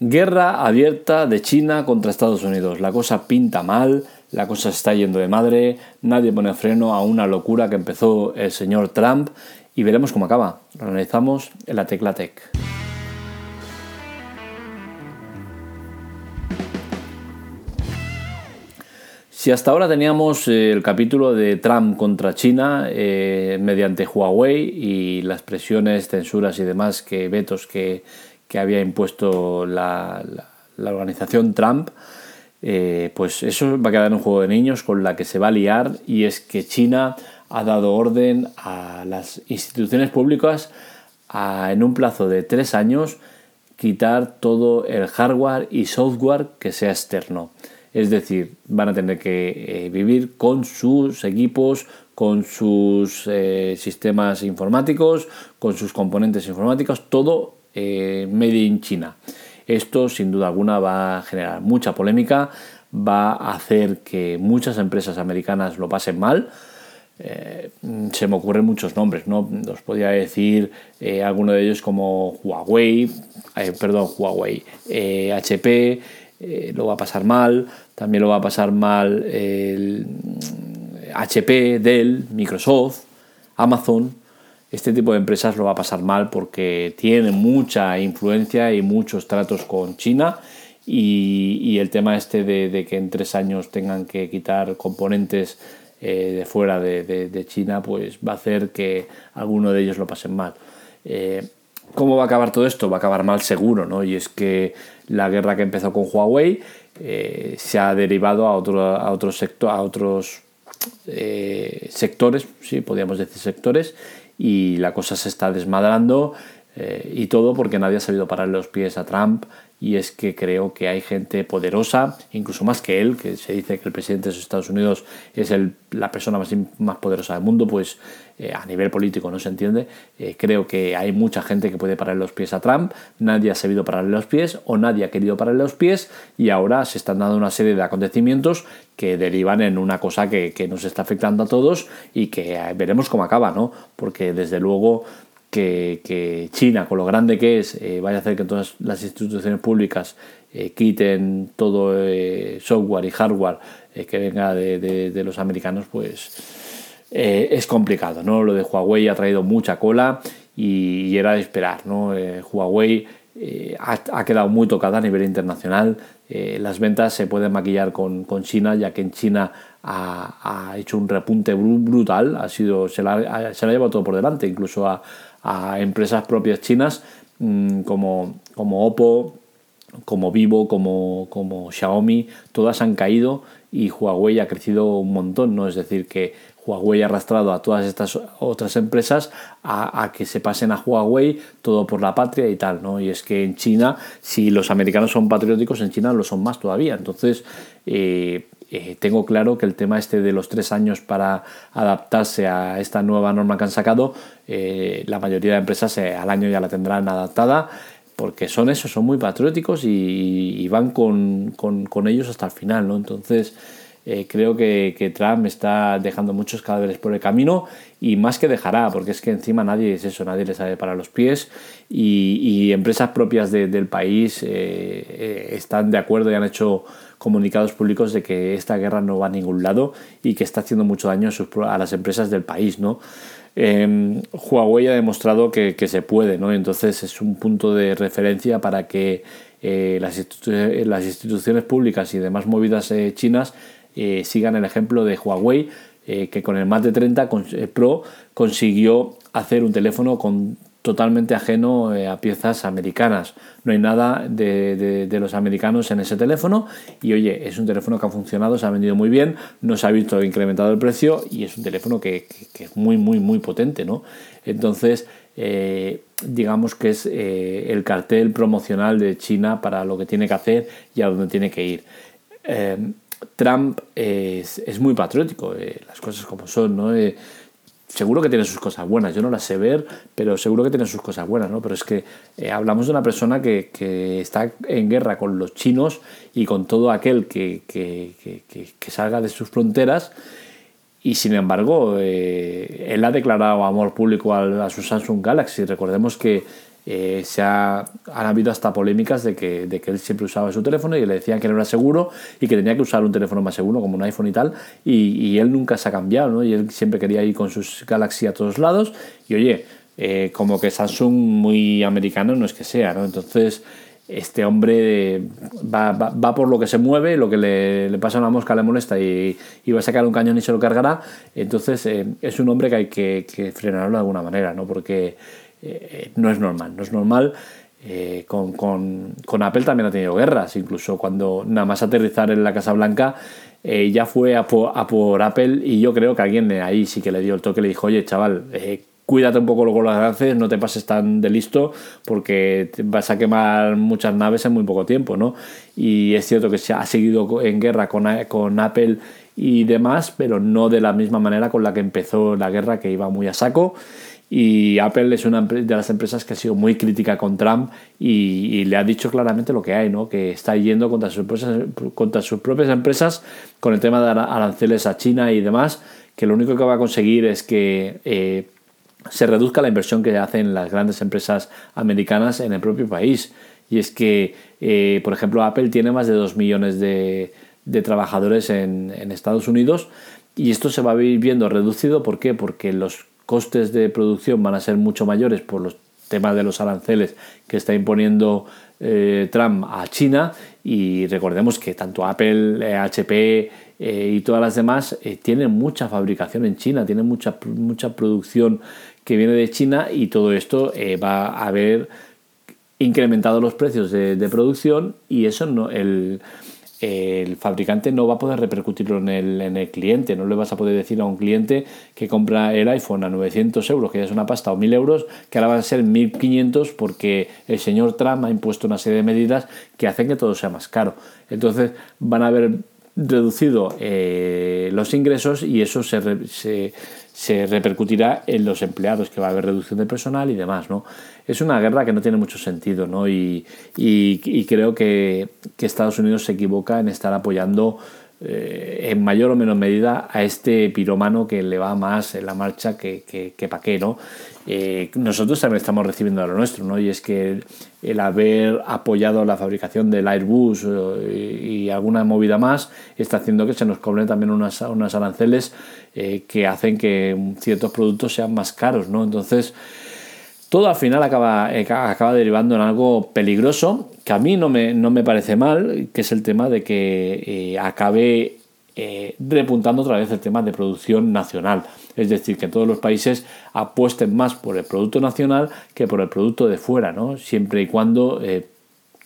Guerra abierta de China contra Estados Unidos. La cosa pinta mal, la cosa se está yendo de madre, nadie pone freno a una locura que empezó el señor Trump y veremos cómo acaba. Lo analizamos en la Tecla Tech. Si hasta ahora teníamos eh, el capítulo de Trump contra China eh, mediante Huawei y las presiones, censuras y demás que vetos que, que había impuesto la, organización Trump, eh, pues eso va a quedar en un juego de niños con la que se va a liar y es que China ha dado orden a las instituciones públicas a, en un plazo de tres años quitar todo el hardware y software que sea externo. Es decir, van a tener que eh, vivir con sus equipos, con sus eh, sistemas informáticos, con sus componentes informáticos, todo eh, made in China. Esto sin duda alguna va a generar mucha polémica, va a hacer que muchas empresas americanas lo pasen mal. Eh, se me ocurren muchos nombres, ¿no? Os podría decir eh, alguno de ellos como Huawei, perdón, Huawei, HP, lo va a pasar mal, también lo va a pasar mal el HP, Dell, Microsoft, Amazon, este tipo de empresas lo va a pasar mal porque tienen mucha influencia y muchos tratos con China y, el tema este de, que en tres años tengan que quitar componentes eh, de fuera de, China pues va a hacer que alguno de ellos lo pasen mal. Eh, ¿Cómo va a acabar todo esto? Va a acabar mal seguro, ¿no? Y es que la guerra que empezó con Huawei eh, se ha derivado a, otro, a, otro sector, a otros sectores, sí, podríamos decir sectores, y la cosa se está desmadrando eh, y todo porque nadie ha sabido pararle los pies a Trump y es que creo que hay gente poderosa, incluso más que él, que se dice que el presidente de los Estados Unidos es la persona más, más poderosa del mundo, pues eh, a nivel político no se entiende. Eh, creo que hay mucha gente que puede pararle los pies a Trump, nadie ha sabido pararle los pies o nadie ha querido pararle los pies y ahora se están dando una serie de acontecimientos que derivan en una cosa que, que nos está afectando a todos y que veremos cómo acaba, ¿no? Porque desde luego que, China, con lo grande que es, eh, vaya a hacer que todas las instituciones públicas eh, quiten todo eh, software y hardware que venga de, los americanos, pues es complicado. ¿no? Lo de Huawei ha traído mucha cola y, era de esperar. ¿no? Huawei ha, quedado muy tocada a nivel internacional. las ventas se pueden maquillar con, China, ya que en China ha, hecho un repunte brutal, ha sido, se, la, se la ha llevado todo por delante, incluso a, a empresas propias chinas mm, como, como Oppo, como Vivo, como, como Xiaomi, todas han caído y Huawei ha crecido un montón, ¿no? Es decir, que Huawei ha arrastrado a todas estas otras empresas a, que se pasen a Huawei todo por la patria y tal, ¿no? Y es que en China, si los americanos son patrióticos, en China lo son más todavía. Entonces, eh, eh, tengo claro que el tema este de los tres años para adaptarse a esta nueva norma que han sacado, eh, la mayoría de empresas eh, al año ya la tendrán adaptada porque son esos, son muy patrióticos y, van con, ellos hasta el final, ¿no? Entonces, creo que, Trump está dejando muchos cadáveres por el camino y más que dejará, porque es que encima nadie es eso, nadie le sabe para los pies y, empresas propias del país están de acuerdo y han hecho comunicados públicos de que esta guerra no va a ningún lado y que está haciendo mucho daño a, las empresas del país, ¿no? Em, Huawei ha demostrado que, se puede, ¿no? Entonces es un punto de referencia para que eh, las, instituciones públicas y demás movidas eh, chinas eh, sigan el ejemplo de Huawei, que con el Mate 30 Pro consiguió hacer un teléfono con totalmente ajeno eh, a piezas americanas. No hay nada de, los americanos en ese teléfono y oye, es un teléfono que ha funcionado, se ha vendido muy bien, no se ha visto incrementado el precio y es un teléfono que, es muy, muy, muy potente, ¿no? Entonces, eh, digamos que es eh, el cartel promocional de China para lo que tiene que hacer y a dónde tiene que ir. Trump es, muy patriótico, las cosas como son, ¿no? seguro que tiene sus cosas buenas, yo no las sé ver, pero seguro que tiene sus cosas buenas, ¿no? Pero es que eh, hablamos de una persona que, está en guerra con los chinos y con todo aquel que, salga de sus fronteras y sin embargo eh, él ha declarado amor público a, su Samsung Galaxy. Recordemos que eh, se ha, han habido hasta polémicas de que, de que él siempre usaba su teléfono y le decían que no era seguro y que tenía que usar un teléfono más seguro como un iPhone y tal y, él nunca se ha cambiado ¿no? y él siempre quería ir con sus Galaxy a todos lados y oye eh, como que Samsung muy americano no es que sea ¿no? entonces este hombre va, va, por lo que se mueve, lo que le, pasa a una mosca le molesta y, y, va a sacar un cañón y se lo cargará. Entonces eh, es un hombre que hay que, que, frenarlo de alguna manera, ¿no? porque eh, no es normal. No es normal. Eh, con, con, con, Apple también ha tenido guerras, incluso cuando nada más aterrizar en la Casa Blanca ya fue a por, Apple y yo creo que alguien ahí sí que le dio el toque, le dijo, oye chaval, cuídate un poco con las lances, no te pases tan de listo porque vas a quemar muchas naves en muy poco tiempo, ¿no? Y es cierto que se ha seguido en guerra con, con Apple y demás, pero no de la misma manera con la que empezó la guerra, que iba muy a saco. Y Apple es una de las empresas que ha sido muy crítica con Trump y, le ha dicho claramente lo que hay, ¿no? que está yendo contra sus, contra sus propias empresas con el tema de aranceles a China y demás, que lo único que va a conseguir es que eh, se reduzca la inversión que hacen las grandes empresas americanas en el propio país. Y es que, eh, por ejemplo, Apple tiene más de 2 millones de, trabajadores en, Estados Unidos y esto se va a ir viendo reducido. ¿Por qué? Porque los costes de producción van a ser mucho mayores por los temas de los aranceles que está imponiendo eh, Trump a China. Y recordemos que tanto Apple, HP eh, y todas las demás tienen mucha fabricación en China, tienen mucha, mucha producción que viene de China y todo esto eh, va a haber incrementado los precios de, producción y eso no el, el, fabricante no va a poder repercutirlo en el, en el, cliente. No le vas a poder decir a un cliente que compra el iPhone a 900 euros, que ya es una pasta, o 1000 euros, que ahora van a ser 1500 porque el señor Trump ha impuesto una serie de medidas que hacen que todo sea más caro. Entonces van a haber reducido eh, los ingresos y eso se, se, se repercutirá en los empleados, que va a haber reducción de personal y demás, ¿no? Es una guerra que no tiene mucho sentido, ¿no? Y, y, creo que, que, Estados Unidos se equivoca en estar apoyando eh, en mayor o menor medida a este piromano que le va más en la marcha que, que, que pa' qué, ¿no? Eh, nosotros también estamos recibiendo lo nuestro, ¿no? Y es que el haber apoyado la fabricación del Airbus eh, y, alguna movida más está haciendo que se nos cobren también unas, unas aranceles eh, que hacen que ciertos productos sean más caros, ¿no? Entonces, todo al final acaba, acaba derivando en algo peligroso, que a mí no me, no me parece mal, que es el tema de que acabe repuntando otra vez el tema de producción nacional es decir, que todos los países apuesten más por el producto nacional que por el producto de fuera, ¿no? siempre y cuando eh,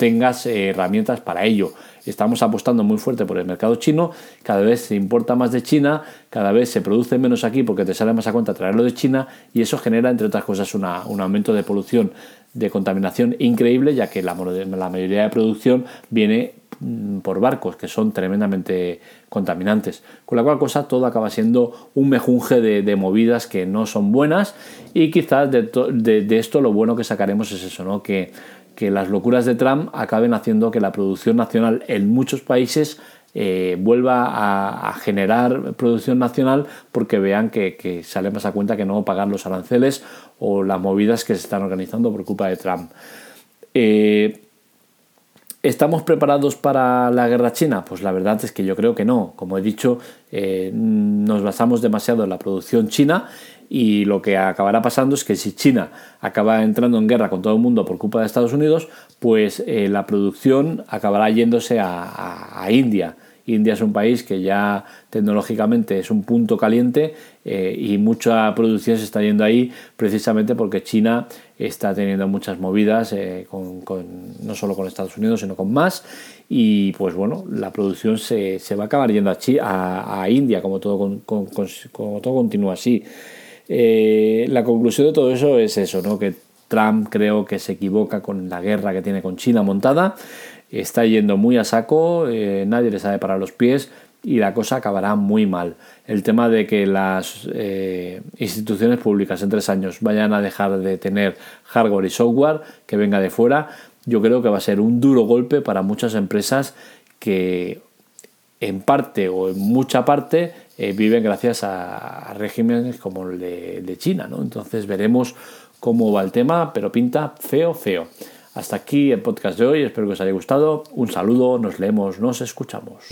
tengas eh, herramientas para ello. Estamos apostando muy fuerte por el mercado chino, cada vez se importa más de China, cada vez se produce menos aquí porque te sale más a cuenta traerlo de China y eso genera, entre otras cosas, un aumento de polución, de contaminación increíble, ya que la, mayoría de producción viene mm, por barcos que son tremendamente contaminantes. Con la cual cosa todo acaba siendo un mejunje de, movidas que no son buenas y quizás de, esto lo bueno que sacaremos es eso, ¿no? que, que las locuras de Trump acaben haciendo que la producción nacional en muchos países eh, vuelva a, generar producción nacional porque vean que, que, sale más a cuenta que no pagar los aranceles o las movidas que se están organizando por culpa de Trump. Eh, ¿Estamos preparados para la guerra china? Pues la verdad es que yo creo que no. Como he dicho, eh, nos basamos demasiado en la producción china y lo que acabará pasando es que si China acaba entrando en guerra con todo el mundo por culpa de Estados Unidos, pues eh, la producción acabará yéndose a India. India es un país que ya tecnológicamente es un punto caliente eh, y mucha producción se está yendo ahí precisamente porque China está teniendo muchas movidas, eh, con, no solo con Estados Unidos, sino con más. Y pues bueno, la producción se, va a acabar yendo a, a, India, como todo, como todo continúa así. Eh, la conclusión de todo eso es eso, ¿no? que Trump creo que se equivoca con la guerra que tiene con China montada está yendo muy a saco, eh, nadie le sabe para los pies y la cosa acabará muy mal. El tema de que las eh, instituciones públicas en tres años vayan a dejar de tener hardware y software que venga de fuera, yo creo que va a ser un duro golpe para muchas empresas que en parte o en mucha parte eh, viven gracias a, regímenes como el de, de China. ¿no? Entonces veremos cómo va el tema, pero pinta feo, feo. Hasta aquí el podcast de hoy, espero que os haya gustado. Un saludo, nos leemos, nos escuchamos.